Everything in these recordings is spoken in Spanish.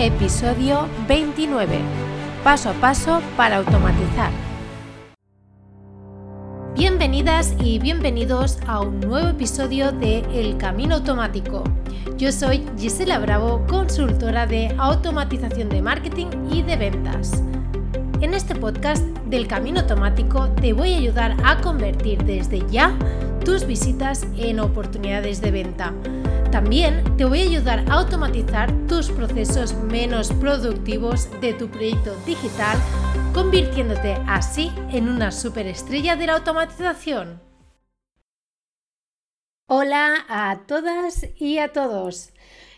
Episodio 29. Paso a paso para automatizar. Bienvenidas y bienvenidos a un nuevo episodio de El Camino Automático. Yo soy Gisela Bravo, consultora de automatización de marketing y de ventas. En este podcast del Camino Automático te voy a ayudar a convertir desde ya tus visitas en oportunidades de venta. También te voy a ayudar a automatizar tus procesos menos productivos de tu proyecto digital, convirtiéndote así en una superestrella de la automatización. Hola a todas y a todos.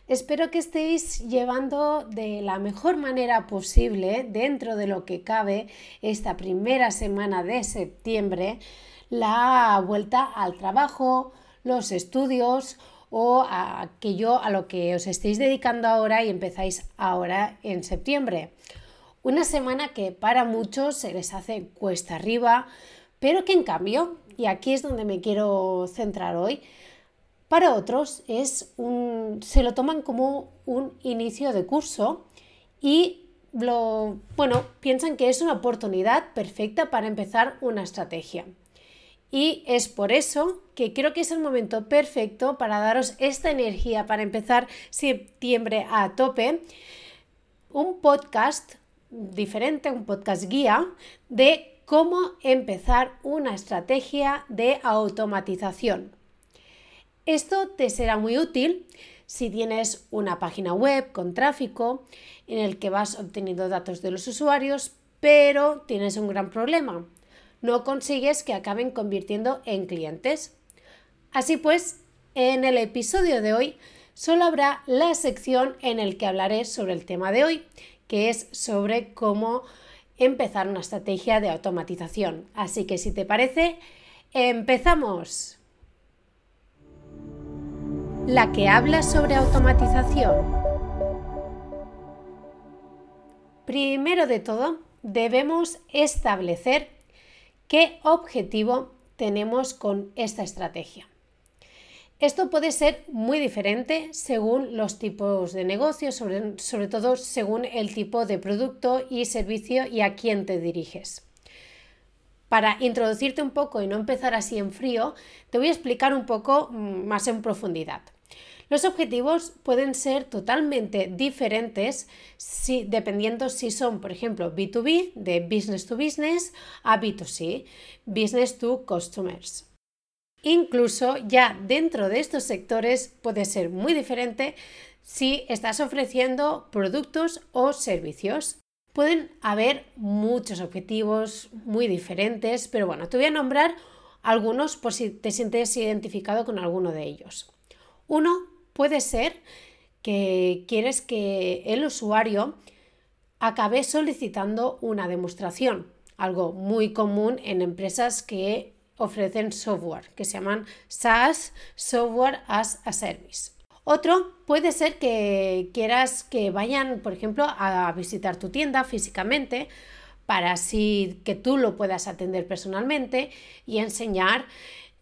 Espero que estéis llevando de la mejor manera posible, dentro de lo que cabe, esta primera semana de septiembre, la vuelta al trabajo, los estudios o aquello a lo que os estéis dedicando ahora y empezáis ahora en septiembre. Una semana que para muchos se les hace cuesta arriba, pero que en cambio, y aquí es donde me quiero centrar hoy, para otros es un, se lo toman como un inicio de curso y lo, bueno, piensan que es una oportunidad perfecta para empezar una estrategia. Y es por eso que creo que es el momento perfecto para daros esta energía para empezar septiembre a tope. Un podcast diferente, un podcast guía de cómo empezar una estrategia de automatización. Esto te será muy útil si tienes una página web con tráfico en el que vas obteniendo datos de los usuarios, pero tienes un gran problema. No consigues que acaben convirtiendo en clientes. Así pues, en el episodio de hoy solo habrá la sección en el que hablaré sobre el tema de hoy, que es sobre cómo empezar una estrategia de automatización. Así que si te parece, empezamos la que habla sobre automatización. Primero de todo, debemos establecer qué objetivo tenemos con esta estrategia. Esto puede ser muy diferente según los tipos de negocio, sobre, sobre, todo según el tipo de producto y servicio y a quién te diriges. Para introducirte un poco y no empezar así en frío, te voy a explicar un poco mm, más en profundidad. Los objetivos pueden ser totalmente diferentes si, dependiendo si son, por ejemplo, B2B, de business to business, a B2C, business to customers. Incluso ya dentro de estos sectores puede ser muy diferente si estás ofreciendo productos o servicios. Pueden haber muchos objetivos muy diferentes, pero bueno, te voy a nombrar algunos por si te sientes identificado con alguno de ellos. Uno puede ser que quieres que el usuario acabe solicitando una demostración, algo muy común en empresas que ofrecen software, que se llaman SaaS, Software as a Service. Otro puede ser que quieras que vayan, por ejemplo, a visitar tu tienda físicamente para así que tú lo puedas atender personalmente y enseñar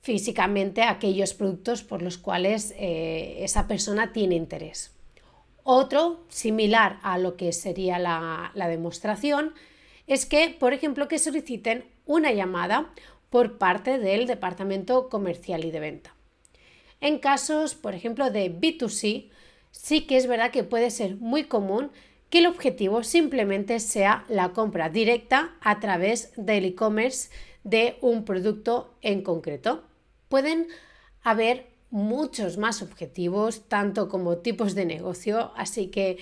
físicamente aquellos productos por los cuales eh, esa persona tiene interés. Otro, similar a lo que sería la, la demostración, es que, por ejemplo, que soliciten una llamada por parte del departamento comercial y de venta. En casos, por ejemplo, de B2C, sí que es verdad que puede ser muy común que el objetivo simplemente sea la compra directa a través del e-commerce de un producto en concreto. Pueden haber muchos más objetivos, tanto como tipos de negocio, así que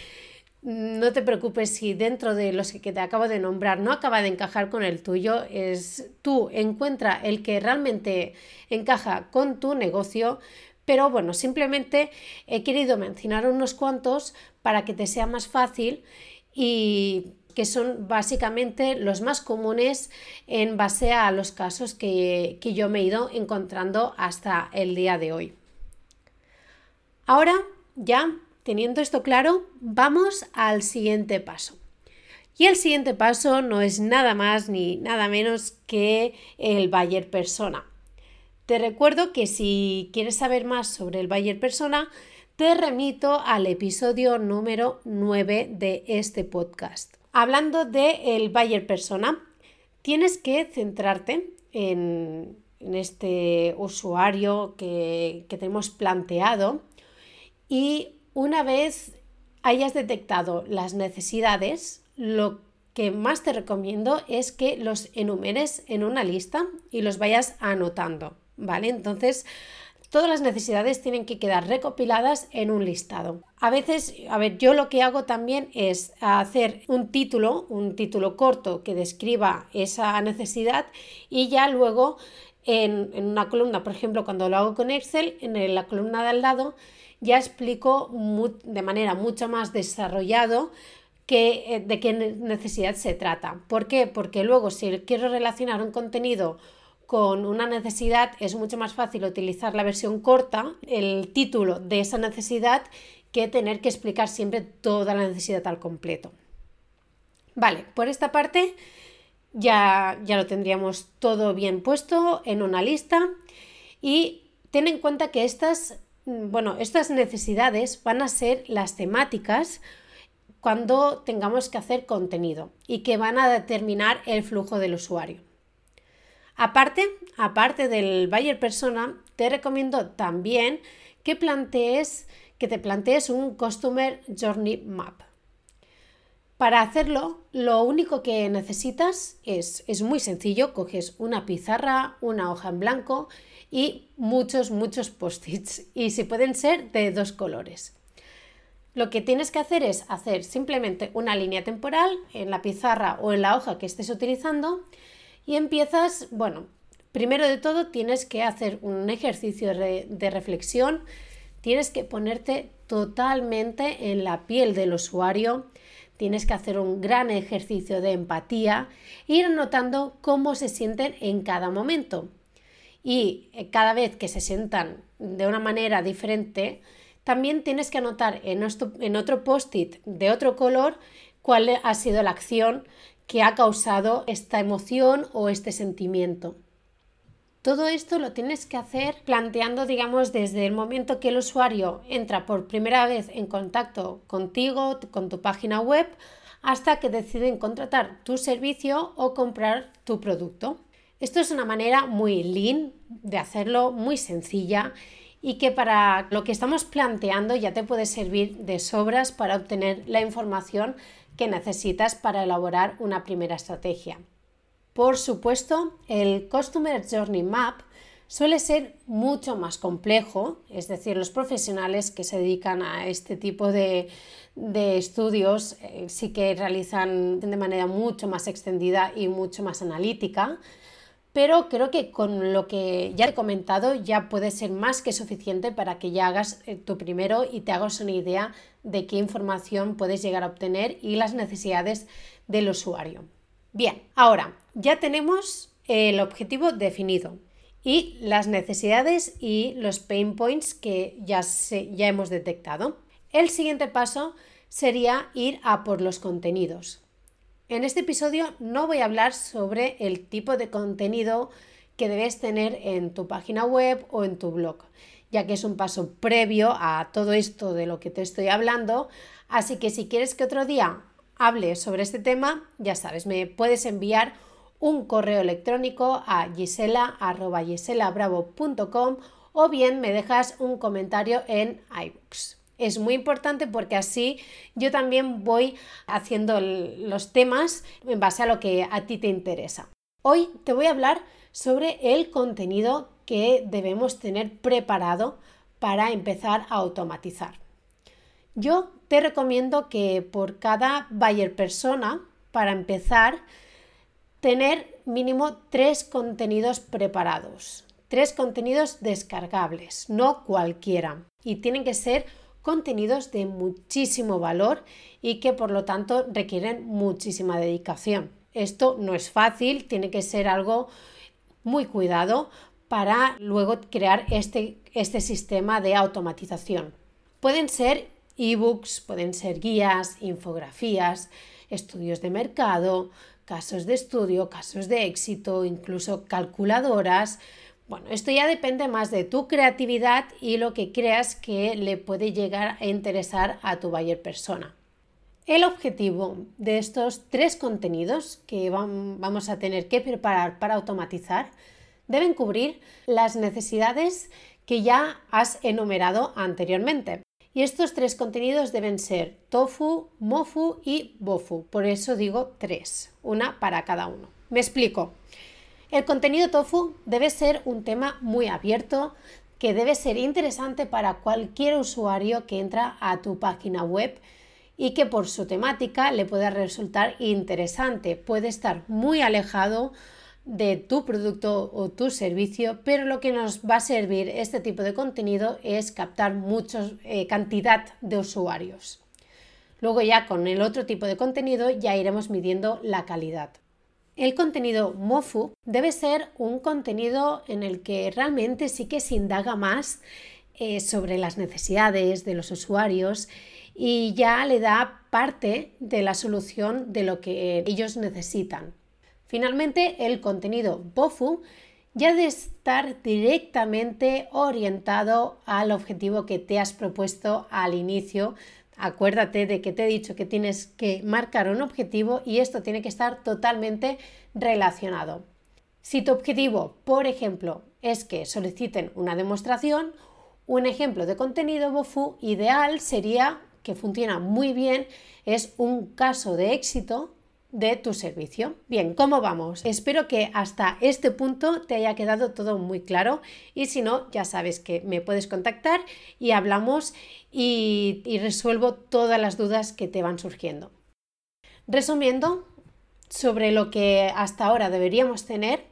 no te preocupes si dentro de los que te acabo de nombrar no acaba de encajar con el tuyo, es tú encuentra el que realmente encaja con tu negocio, pero bueno, simplemente he querido mencionar unos cuantos para que te sea más fácil y que son básicamente los más comunes en base a los casos que, que yo me he ido encontrando hasta el día de hoy. Ahora, ya teniendo esto claro, vamos al siguiente paso. Y el siguiente paso no es nada más ni nada menos que el Bayer Persona. Te recuerdo que si quieres saber más sobre el Bayer Persona, te remito al episodio número 9 de este podcast. Hablando de el buyer persona, tienes que centrarte en, este usuario que, que tenemos planteado y una vez hayas detectado las necesidades, lo que más te recomiendo es que los enumeres en una lista y los vayas anotando, ¿vale? Entonces, todas las necesidades tienen que quedar recopiladas en un listado. A veces, a ver, yo lo que hago también es hacer un título, un título corto que describa esa necesidad y ya luego en, una columna, por ejemplo, cuando lo hago con Excel, en la columna de al lado ya explico de manera mucho más desarrollado eh, de qué necesidad se trata. ¿Por qué? Porque luego si quiero relacionar un contenido con una necesidad es mucho más fácil utilizar la versión corta, el título de esa necesidad, que tener que explicar siempre toda la necesidad al completo. Vale, por esta parte ya, ya lo tendríamos todo bien puesto en una lista y ten en cuenta que estas, bueno, estas necesidades van a ser las temáticas cuando tengamos que hacer contenido y que van a determinar el flujo del usuario. Aparte, aparte del buyer persona, te recomiendo también que plantees que te plantees un Customer Journey Map. Para hacerlo, lo único que necesitas es, es muy sencillo, coges una pizarra, una hoja en blanco y muchos, muchos post-its, y si pueden ser de dos colores. Lo que tienes que hacer es hacer simplemente una línea temporal en la pizarra o en la hoja que estés utilizando y empiezas, bueno, primero de todo tienes que hacer un ejercicio de, reflexión, tienes que ponerte totalmente en la piel del usuario, tienes que hacer un gran ejercicio de empatía, ir notando cómo se sienten en cada momento. Y eh, cada vez que se sientan de una manera diferente, también tienes que anotar en, otro post-it de otro color cuál ha sido la acción que ha causado esta emoción o este sentimiento. Todo esto lo tienes que hacer planteando, digamos, desde el momento que el usuario entra por primera vez en contacto contigo, con tu página web, hasta que deciden contratar tu servicio o comprar tu producto. Esto es una manera muy lean de hacerlo, muy sencilla y que para lo que estamos planteando ya te puede servir de sobras para obtener la información que necesitas para elaborar una primera estrategia. Por supuesto, el Customer Journey Map suele ser mucho más complejo, es decir, los profesionales que se dedican a este tipo de, estudios eh, sí que realizan de manera mucho más extendida y mucho más analítica, pero creo que con lo que ya he comentado ya puede ser más que suficiente para que ya hagas eh, tu primero y te hagas una idea de qué información puedes llegar a obtener y las necesidades del usuario. Bien, ahora ya tenemos el objetivo definido y las necesidades y los pain points que ya, ya hemos detectado. El siguiente paso sería ir a por los contenidos. En este episodio no voy a hablar sobre el tipo de contenido que debes tener en tu página web o en tu blog, ya que es un paso previo a todo esto de lo que te estoy hablando. Así que si quieres que otro día hable sobre este tema, ya sabes, me puedes enviar un correo electrónico a gisela.giselabravo.com o bien me dejas un comentario en iBooks. Es muy importante porque así yo también voy haciendo los temas en base a lo que a ti te interesa. Hoy te voy a hablar sobre el contenido que debemos tener preparado para empezar a automatizar. Yo te recomiendo que por cada buyer persona, para empezar, tener mínimo tres contenidos preparados, tres contenidos descargables, no cualquiera, y tienen que ser contenidos de muchísimo valor y que por lo tanto requieren muchísima dedicación. Esto no es fácil, tiene que ser algo muy cuidado para luego crear este, este sistema de automatización. Pueden ser ebooks, pueden ser guías, infografías, estudios de mercado, casos de estudio, casos de éxito, incluso calculadoras, Bueno, esto ya depende más de tu creatividad y lo que creas que le puede llegar a interesar a tu buyer persona. El objetivo de estos tres contenidos que vamos a tener que preparar para automatizar deben cubrir las necesidades que ya has enumerado anteriormente. Y estos tres contenidos deben ser tofu, mofu y bofu. Por eso digo tres, una para cada uno. Me explico. El contenido tofu debe ser un tema muy abierto, que debe ser interesante para cualquier usuario que entra a tu página web y que por su temática le pueda resultar interesante. Puede estar muy alejado de tu producto o tu servicio, pero lo que nos va a servir este tipo de contenido es captar mucha eh, cantidad de usuarios. Luego ya con el otro tipo de contenido ya iremos midiendo la calidad. El contenido MOFU debe ser un contenido en el que realmente sí que se indaga más eh, sobre las necesidades de los usuarios y ya le da parte de la solución de lo que ellos necesitan. Finalmente, el contenido BOFU ya debe estar directamente orientado al objetivo que te has propuesto al inicio. Acuérdate de que te he dicho que tienes que marcar un objetivo y esto tiene que estar totalmente relacionado. Si tu objetivo, por ejemplo, es que soliciten una demostración, un ejemplo de contenido BOFU ideal sería que funciona muy bien, es un caso de éxito de tu servicio. Bien, ¿cómo vamos? Espero que hasta este punto te haya quedado todo muy claro y si no, ya sabes que me puedes contactar y hablamos y, resuelvo todas las dudas que te van surgiendo. Resumiendo sobre lo que hasta ahora deberíamos tener,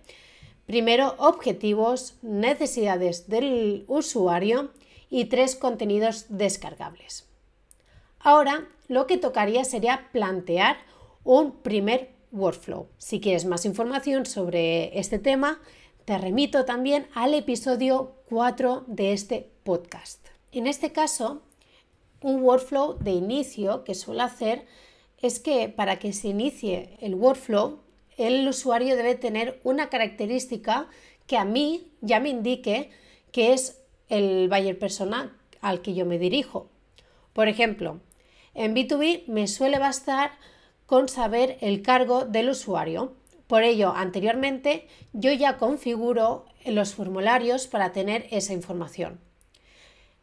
primero objetivos, necesidades del usuario y tres contenidos descargables. Ahora lo que tocaría sería plantear un primer workflow. Si quieres más información sobre este tema, te remito también al episodio 4 de este podcast. En este caso, un workflow de inicio que suelo hacer es que para que se inicie el workflow, el usuario debe tener una característica que a mí ya me indique que es el buyer persona al que yo me dirijo. Por ejemplo, en B2B me suele bastar con saber el cargo del usuario. Por ello, anteriormente yo ya configuro los formularios para tener esa información.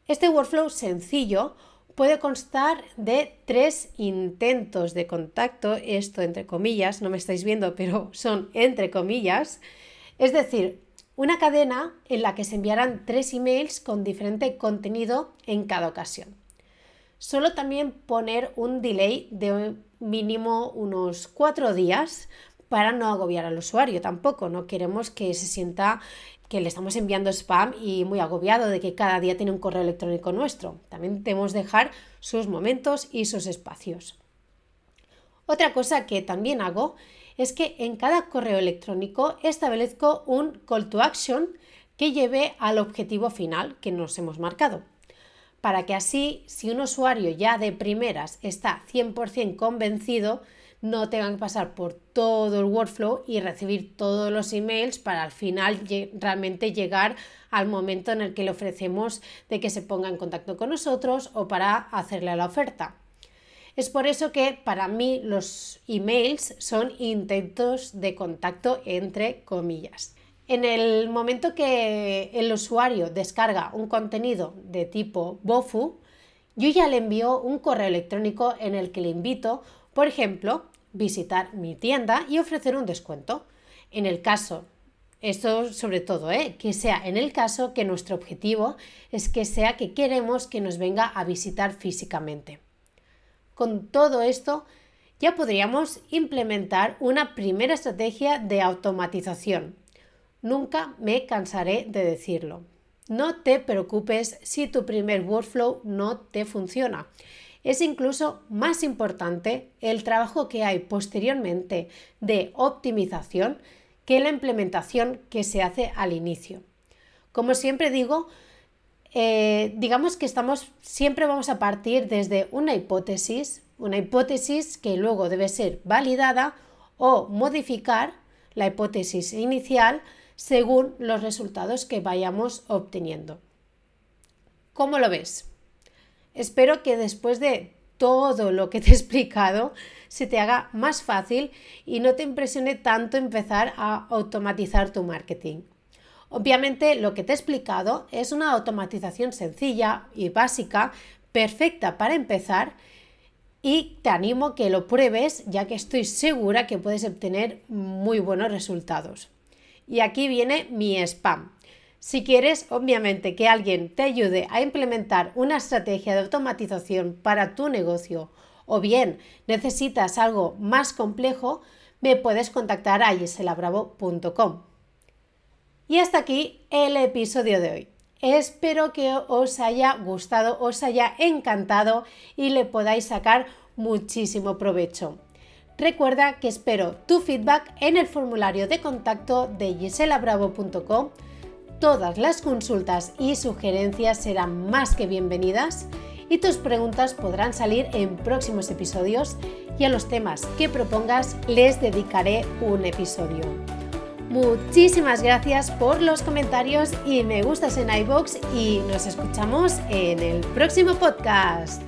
Este workflow sencillo puede constar de tres intentos de contacto, esto entre comillas, no me estáis viendo, pero son entre comillas, es decir, una cadena en la que se enviarán tres emails con diferente contenido en cada ocasión. Solo también poner un delay de mínimo unos cuatro días para no agobiar al usuario tampoco. No queremos que se sienta que le estamos enviando spam y muy agobiado de que cada día tiene un correo electrónico nuestro. También debemos dejar sus momentos y sus espacios. Otra cosa que también hago es que en cada correo electrónico establezco un call to action que lleve al objetivo final que nos hemos marcado para que así, si un usuario ya de primeras está 100% convencido, no tengan que pasar por todo el workflow y recibir todos los emails para al final realmente llegar al momento en el que le ofrecemos de que se ponga en contacto con nosotros o para hacerle la oferta. Es por eso que para mí los emails son intentos de contacto entre comillas. En el momento que el usuario descarga un contenido de tipo BOFU, yo ya le envío un correo electrónico en el que le invito, por ejemplo, visitar mi tienda y ofrecer un descuento. En el caso, esto sobre todo, ¿eh? que sea en el caso que nuestro objetivo es que sea que queremos que nos venga a visitar físicamente. Con todo esto, ya podríamos implementar una primera estrategia de automatización Nunca me cansaré de decirlo. No te preocupes si tu primer workflow no te funciona. Es incluso más importante el trabajo que hay posteriormente de optimización que la implementación que se hace al inicio. Como siempre digo, eh, digamos que estamos, siempre vamos a partir desde una hipótesis, una hipótesis que luego debe ser validada o modificar la hipótesis inicial según los resultados que vayamos obteniendo. ¿Cómo lo ves? Espero que después de todo lo que te he explicado se te haga más fácil y no te impresione tanto empezar a automatizar tu marketing. Obviamente lo que te he explicado es una automatización sencilla y básica, perfecta para empezar y te animo a que lo pruebes ya que estoy segura que puedes obtener muy buenos resultados. Y aquí viene mi spam. Si quieres, obviamente, que alguien te ayude a implementar una estrategia de automatización para tu negocio o bien necesitas algo más complejo, me puedes contactar a giselabravo.com. Y hasta aquí el episodio de hoy. Espero que os haya gustado, os haya encantado y le podáis sacar muchísimo provecho. Recuerda que espero tu feedback en el formulario de contacto de giselabravo.com Todas las consultas y sugerencias serán más que bienvenidas y tus preguntas podrán salir en próximos episodios y a los temas que propongas les dedicaré un episodio. Muchísimas gracias por los comentarios y me gustas en iBox y nos escuchamos en el próximo podcast.